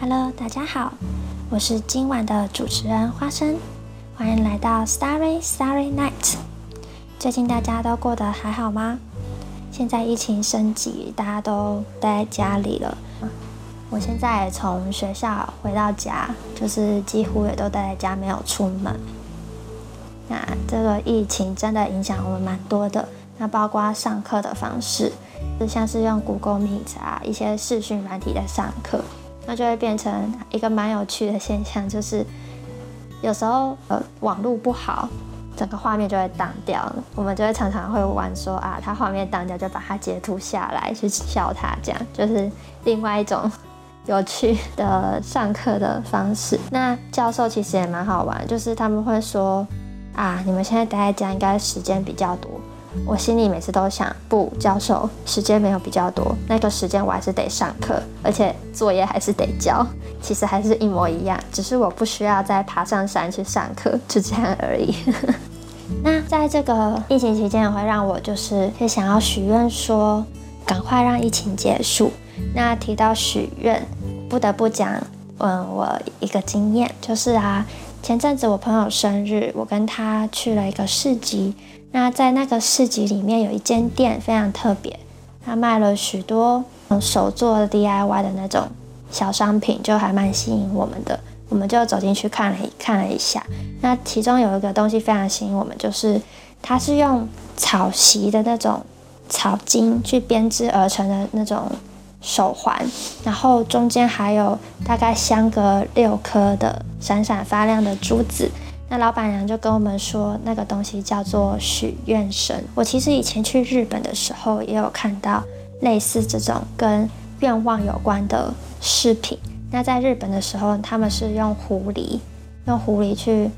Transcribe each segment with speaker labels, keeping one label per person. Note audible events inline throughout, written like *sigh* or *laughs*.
Speaker 1: Hello，大家好，我是今晚的主持人花生，欢迎来到 Starry Starry Night。最近大家都过得还好吗？现在疫情升级，大家都待在家里了。我现在从学校回到家，就是几乎也都待在家，没有出门。那这个疫情真的影响我们蛮多的，那包括上课的方式，就像是用 Google Meet 啊一些视讯软体在上课。那就会变成一个蛮有趣的现象，就是有时候呃网络不好，整个画面就会挡掉了。我们就会常常会玩说啊，它画面挡掉就把它截图下来去笑它，这样就是另外一种有趣的上课的方式。那教授其实也蛮好玩，就是他们会说啊，你们现在待在家应该时间比较多。我心里每次都想，不，教授时间没有比较多，那个时间我还是得上课，而且作业还是得交，其实还是一模一样，只是我不需要再爬上山去上课，就这样而已。*laughs* 那在这个疫情期间，也会让我就是会想要许愿说，赶快让疫情结束。那提到许愿，不得不讲，嗯，我一个经验就是啊，前阵子我朋友生日，我跟他去了一个市集。那在那个市集里面有一间店非常特别，他卖了许多手做 DIY 的那种小商品，就还蛮吸引我们的。我们就走进去看了看了一下，那其中有一个东西非常吸引我们，就是它是用草席的那种草巾去编织而成的那种手环，然后中间还有大概相隔六颗的闪闪发亮的珠子。那老板娘就跟我们说，那个东西叫做许愿绳。我其实以前去日本的时候，也有看到类似这种跟愿望有关的饰品。那在日本的时候，他们是用狐狸，用狐狸去，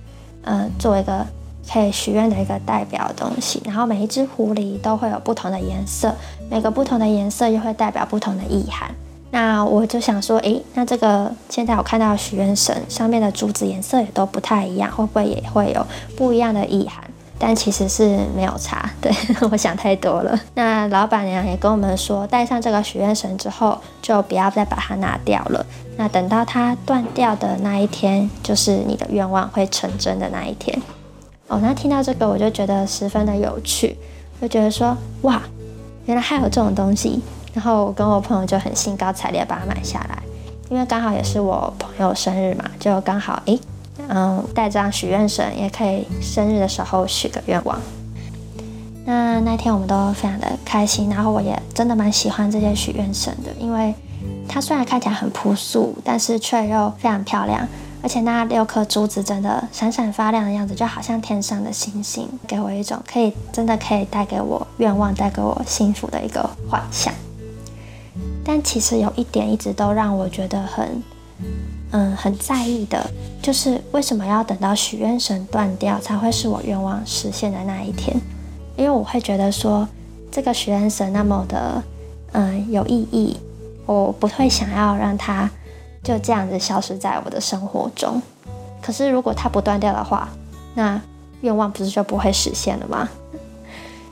Speaker 1: 嗯，做一个可以许愿的一个代表东西。然后每一只狐狸都会有不同的颜色，每个不同的颜色又会代表不同的意涵。那我就想说，诶，那这个现在我看到许愿绳上面的珠子颜色也都不太一样，会不会也会有不一样的意涵？但其实是没有差，对 *laughs* 我想太多了。那老板娘也跟我们说，戴上这个许愿绳之后，就不要再把它拿掉了。那等到它断掉的那一天，就是你的愿望会成真的那一天。哦，那听到这个我就觉得十分的有趣，就觉得说，哇，原来还有这种东西。然后我跟我朋友就很兴高采烈把它买下来，因为刚好也是我朋友生日嘛，就刚好诶，嗯，带张许愿绳也可以生日的时候许个愿望。那那天我们都非常的开心，然后我也真的蛮喜欢这些许愿绳的，因为它虽然看起来很朴素，但是却又非常漂亮，而且那六颗珠子真的闪闪发亮的样子，就好像天上的星星，给我一种可以真的可以带给我愿望、带给我幸福的一个幻想。但其实有一点一直都让我觉得很，嗯，很在意的，就是为什么要等到许愿绳断掉才会是我愿望实现的那一天？因为我会觉得说，这个许愿绳那么的，嗯，有意义，我不会想要让它就这样子消失在我的生活中。可是如果它不断掉的话，那愿望不是就不会实现了吗？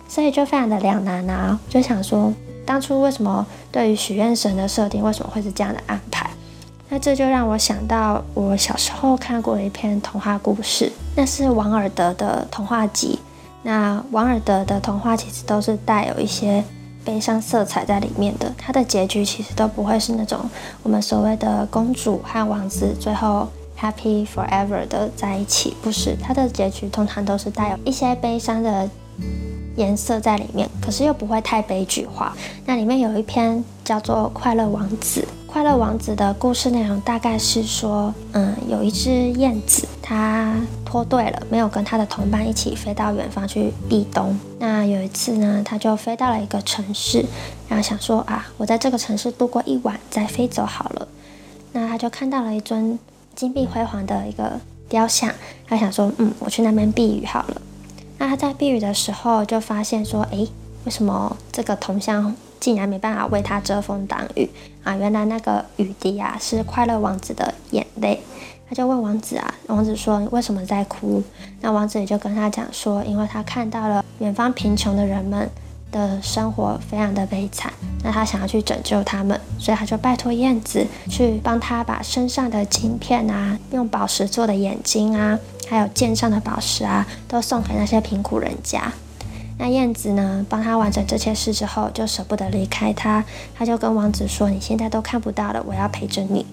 Speaker 1: 所以就非常的两难啊，就想说。当初为什么对于许愿神的设定为什么会是这样的安排？那这就让我想到我小时候看过的一篇童话故事，那是王尔德的童话集。那王尔德的童话其实都是带有一些悲伤色彩在里面的，它的结局其实都不会是那种我们所谓的公主和王子最后 happy forever 的在一起，不是，它的结局通常都是带有一些悲伤的。颜色在里面，可是又不会太悲剧化。那里面有一篇叫做《快乐王子》。快乐王子的故事内容大概是说，嗯，有一只燕子，它脱队了，没有跟它的同伴一起飞到远方去避冬。那有一次呢，它就飞到了一个城市，然后想说啊，我在这个城市度过一晚再飞走好了。那它就看到了一尊金碧辉煌的一个雕像，它想说，嗯，我去那边避雨好了。那它在避雨的时候就发现说，诶，为什么这个铜像竟然没办法为他遮风挡雨啊？原来那个雨滴啊是快乐王子的眼泪。他就问王子啊，王子说为什么在哭？那王子也就跟他讲说，因为他看到了远方贫穷的人们的生活非常的悲惨，那他想要去拯救他们，所以他就拜托燕子去帮他把身上的金片啊，用宝石做的眼睛啊，还有剑上的宝石啊，都送给那些贫苦人家。那燕子呢，帮他完成这些事之后，就舍不得离开他，他就跟王子说：“你现在都看不到了，我要陪着你。”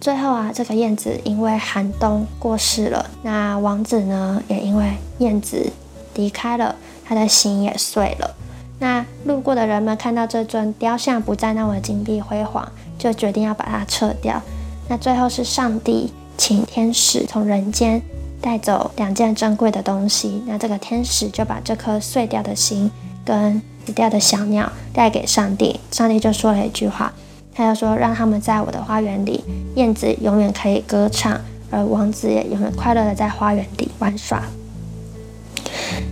Speaker 1: 最后啊，这个燕子因为寒冬过世了，那王子呢，也因为燕子离开了，他的心也碎了。那路过的人们看到这尊雕像不再那么金碧辉煌，就决定要把它撤掉。那最后是上帝请天使从人间带走两件珍贵的东西。那这个天使就把这颗碎掉的心跟死掉的小鸟带给上帝。上帝就说了一句话，他就说：“让他们在我的花园里，燕子永远可以歌唱，而王子也永远快乐的在花园里玩耍。”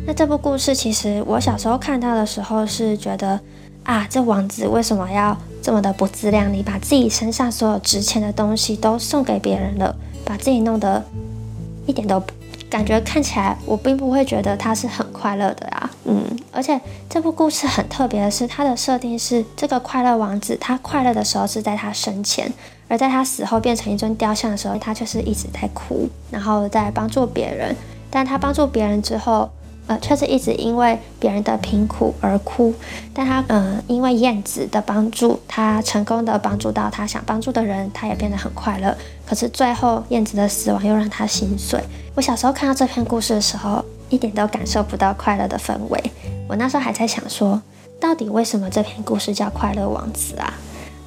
Speaker 1: 那这部故事其实我小时候看到的时候是觉得啊，这王子为什么要这么的不自量力，把自己身上所有值钱的东西都送给别人了，把自己弄得一点都感觉看起来，我并不会觉得他是很快乐的啊。嗯，而且这部故事很特别的是，它的设定是这个快乐王子，他快乐的时候是在他生前，而在他死后变成一尊雕像的时候，他却是一直在哭，然后在帮助别人。但他帮助别人之后。呃，却是一直因为别人的贫苦而哭，但他，嗯，因为燕子的帮助，他成功的帮助到他想帮助的人，他也变得很快乐。可是最后燕子的死亡又让他心碎。我小时候看到这篇故事的时候，一点都感受不到快乐的氛围。我那时候还在想说，到底为什么这篇故事叫《快乐王子》啊？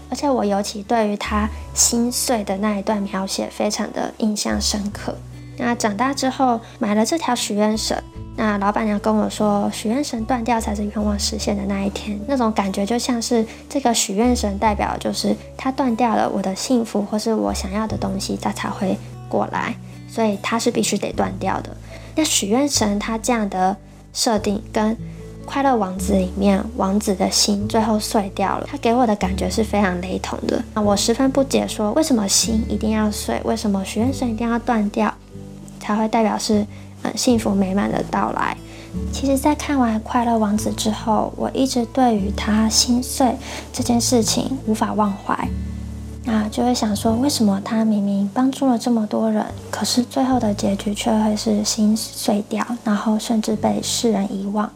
Speaker 1: 而且我尤其对于他心碎的那一段描写非常的印象深刻。那长大之后买了这条许愿绳。那老板娘跟我说，许愿绳断掉才是愿望实现的那一天。那种感觉就像是这个许愿绳代表，就是它断掉了，我的幸福或是我想要的东西，它才会过来。所以它是必须得断掉的。那许愿绳它这样的设定，跟快乐王子里面王子的心最后碎掉了，它给我的感觉是非常雷同的。那我十分不解，说为什么心一定要碎？为什么许愿绳一定要断掉，才会代表是？嗯，幸福美满的到来。其实，在看完《快乐王子》之后，我一直对于他心碎这件事情无法忘怀。那就会想说，为什么他明明帮助了这么多人，可是最后的结局却会是心碎掉，然后甚至被世人遗忘？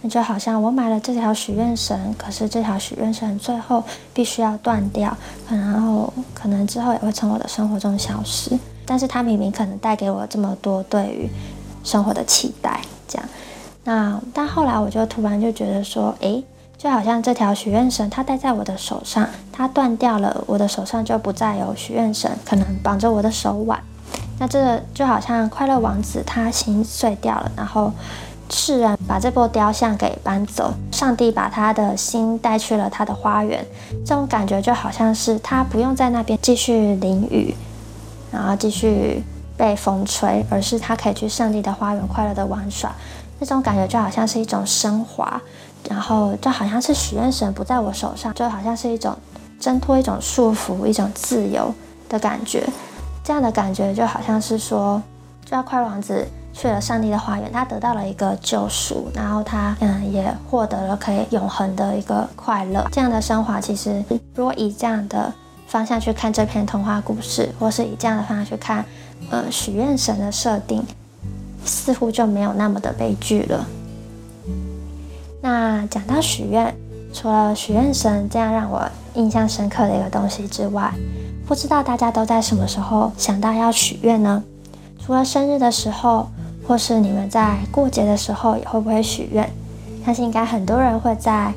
Speaker 1: 那就好像我买了这条许愿绳，可是这条许愿绳最后必须要断掉，然后可能之后也会从我的生活中消失。但是他明明可能带给我这么多对于生活的期待，这样，那但后来我就突然就觉得说，诶，就好像这条许愿绳，它戴在我的手上，它断掉了，我的手上就不再有许愿绳，可能绑着我的手腕。那这就好像快乐王子他心碎掉了，然后世人把这波雕像给搬走，上帝把他的心带去了他的花园，这种感觉就好像是他不用在那边继续淋雨，然后继续。被风吹，而是他可以去上帝的花园快乐的玩耍，那种感觉就好像是一种升华，然后就好像是许愿神不在我手上，就好像是一种挣脱一种束缚，一种自由的感觉。这样的感觉就好像是说，就要快乐王子去了上帝的花园，他得到了一个救赎，然后他嗯也获得了可以永恒的一个快乐。这样的升华，其实如果以这样的方向去看这篇童话故事，或是以这样的方向去看。呃，许愿神的设定似乎就没有那么的悲剧了。那讲到许愿，除了许愿神这样让我印象深刻的一个东西之外，不知道大家都在什么时候想到要许愿呢？除了生日的时候，或是你们在过节的时候，也会不会许愿？相信应该很多人会在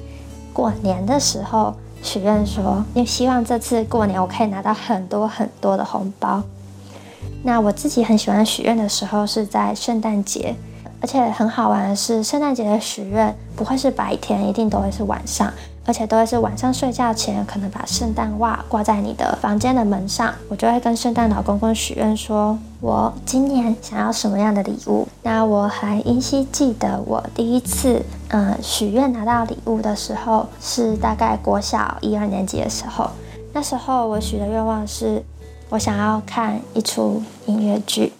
Speaker 1: 过年的时候许愿，说因为希望这次过年我可以拿到很多很多的红包。那我自己很喜欢许愿的时候是在圣诞节，而且很好玩的是，圣诞节的许愿不会是白天，一定都会是晚上，而且都会是晚上睡觉前，可能把圣诞袜挂在你的房间的门上，我就会跟圣诞老公公许愿，说我今年想要什么样的礼物。那我还依稀记得我第一次嗯许愿拿到礼物的时候，是大概国小一二年级的时候，那时候我许的愿望是。我想要看一出音乐剧，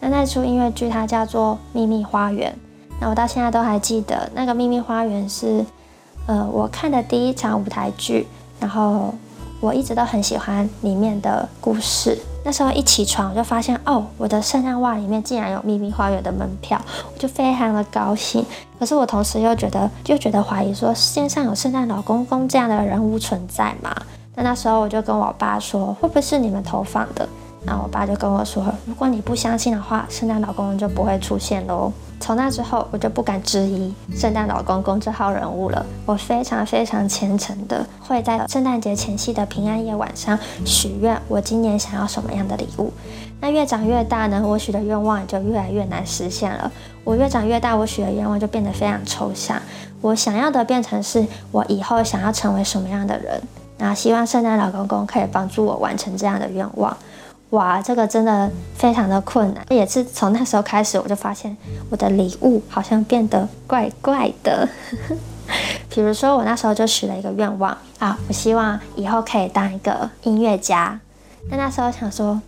Speaker 1: 那那出音乐剧它叫做《秘密花园》，那我到现在都还记得，那个秘密花园是，呃，我看的第一场舞台剧，然后我一直都很喜欢里面的故事。那时候一起床我就发现，哦，我的圣诞袜里面竟然有秘密花园的门票，我就非常的高兴。可是我同时又觉得，就觉得怀疑说，世界上有圣诞老公公这样的人物存在吗？那那时候我就跟我爸说，会不会是你们投放的？然后我爸就跟我说，如果你不相信的话，圣诞老公公就不会出现喽。从那之后，我就不敢质疑圣诞老公公这号人物了。我非常非常虔诚的会在圣诞节前夕的平安夜晚上许愿，我今年想要什么样的礼物。那越长越大呢，我许的愿望也就越来越难实现了。我越长越大，我许的愿望就变得非常抽象。我想要的变成是我以后想要成为什么样的人。那希望圣诞老公公可以帮助我完成这样的愿望。哇，这个真的非常的困难。也是从那时候开始，我就发现我的礼物好像变得怪怪的。*laughs* 比如说，我那时候就许了一个愿望啊，我希望以后可以当一个音乐家。那那时候想说，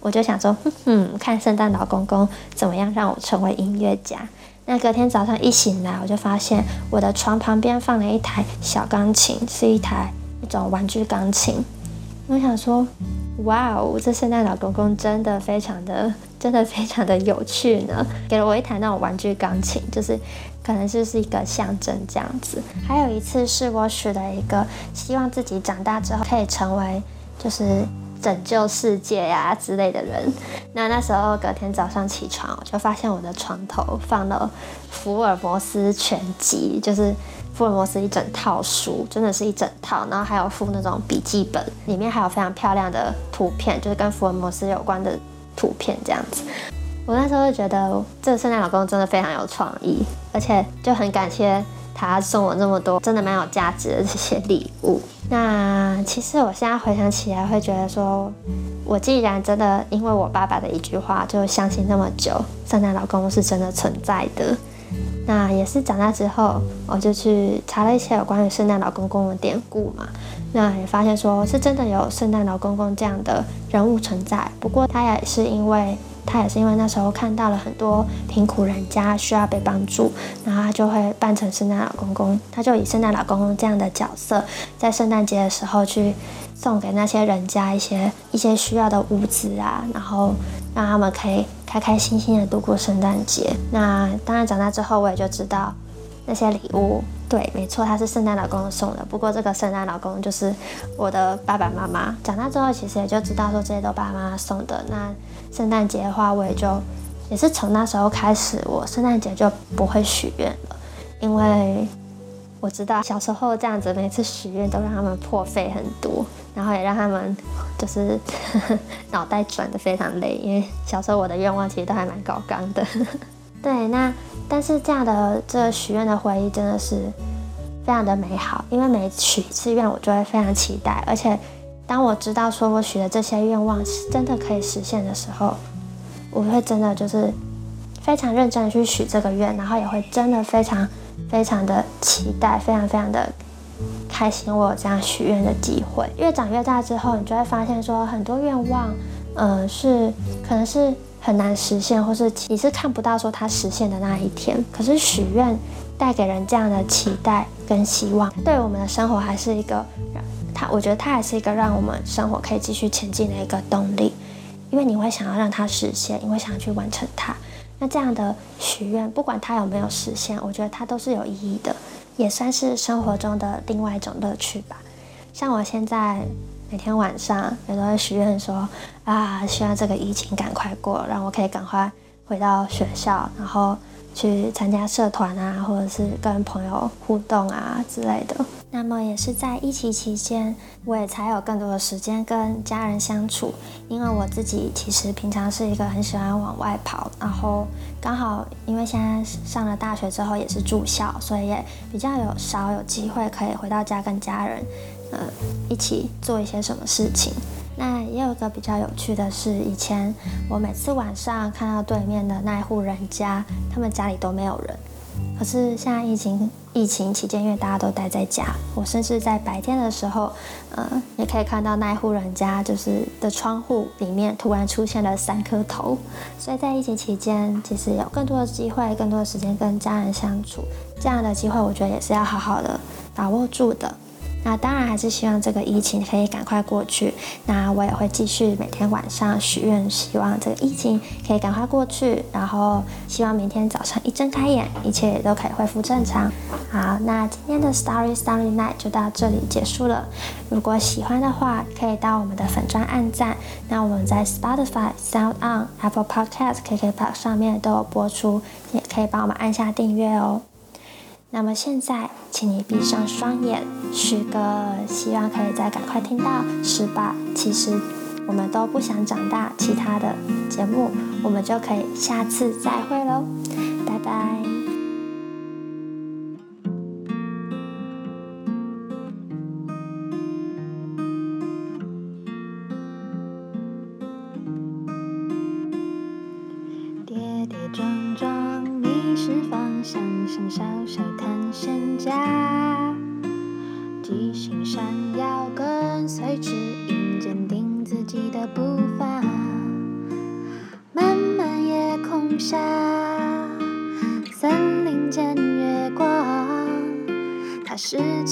Speaker 1: 我就想说，嗯，看圣诞老公公怎么样让我成为音乐家。那隔天早上一醒来，我就发现我的床旁边放了一台小钢琴，是一台一种玩具钢琴。我想说。哇哦，这圣诞老公公真的非常的，*laughs* 真的非常的有趣呢！给了我一台那种玩具钢琴，就是可能就是一个象征这样子。还有一次是我许了一个希望自己长大之后可以成为就是拯救世界呀之类的人。那那时候隔天早上起床，我就发现我的床头放了福尔摩斯全集，就是。福尔摩斯一整套书，真的是一整套，然后还有附那种笔记本，里面还有非常漂亮的图片，就是跟福尔摩斯有关的图片这样子。我那时候就觉得这个圣诞老公真的非常有创意，而且就很感谢他送我那么多真的蛮有价值的这些礼物。那其实我现在回想起来，会觉得说，我既然真的因为我爸爸的一句话就相信那么久，圣诞老公是真的存在的。那也是长大之后，我就去查了一些有关于圣诞老公公的典故嘛。那也发现说是真的有圣诞老公公这样的人物存在。不过他也是因为他也是因为那时候看到了很多贫苦人家需要被帮助，然后他就会扮成圣诞老公公。他就以圣诞老公公这样的角色，在圣诞节的时候去送给那些人家一些一些需要的物资啊，然后让他们可以。开开心心的度过圣诞节。那当然，长大之后我也就知道那些礼物，对，没错，他是圣诞老公送的。不过这个圣诞老公就是我的爸爸妈妈。长大之后，其实也就知道说这些都爸爸妈妈送的。那圣诞节的话，我也就也是从那时候开始，我圣诞节就不会许愿了，因为。我知道小时候这样子，每次许愿都让他们破费很多，然后也让他们就是 *laughs* 脑袋转的非常累，因为小时候我的愿望其实都还蛮高纲的。*laughs* 对，那但是这样的这许愿的回忆真的是非常的美好，因为每许一次愿，我就会非常期待，而且当我知道说我许的这些愿望是真的可以实现的时候，我会真的就是非常认真的去许这个愿，然后也会真的非常。非常的期待，非常非常的开心，我有这样许愿的机会。越长越大之后，你就会发现说，很多愿望，呃，是可能是很难实现，或是你是看不到说它实现的那一天。可是许愿带给人这样的期待跟希望，对我们的生活还是一个，它我觉得它还是一个让我们生活可以继续前进的一个动力，因为你会想要让它实现，你会想要去完成它。那这样的许愿，不管它有没有实现，我觉得它都是有意义的，也算是生活中的另外一种乐趣吧。像我现在每天晚上也都会许愿说啊，希望这个疫情赶快过，让我可以赶快回到学校，然后。去参加社团啊，或者是跟朋友互动啊之类的。那么也是在疫情期间，我也才有更多的时间跟家人相处。因为我自己其实平常是一个很喜欢往外跑，然后刚好因为现在上了大学之后也是住校，所以也比较有少有机会可以回到家跟家人，呃，一起做一些什么事情。那也有一个比较有趣的是，以前我每次晚上看到对面的那一户人家，他们家里都没有人。可是现在疫情疫情期间，因为大家都待在家，我甚至在白天的时候，呃，也可以看到那一户人家就是的窗户里面突然出现了三颗头。所以在疫情期间，其实有更多的机会、更多的时间跟家人相处，这样的机会我觉得也是要好好的把握住的。那当然还是希望这个疫情可以赶快过去。那我也会继续每天晚上许愿，希望这个疫情可以赶快过去。然后希望明天早上一睁开眼，一切都可以恢复正常。好，那今天的 Story Story Night 就到这里结束了。如果喜欢的话，可以到我们的粉砖按赞。那我们在 Spotify、Sound On、Apple Podcast、KKBox 上面都有播出，也可以帮我们按下订阅哦。那么现在，请你闭上双眼，许个希望可以再赶快听到十八。其实我们都不想长大，其他的节目我们就可以下次再会喽，拜拜。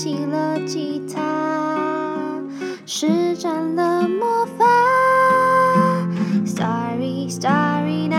Speaker 1: 起了吉他，施展了魔法。Starry, starry night，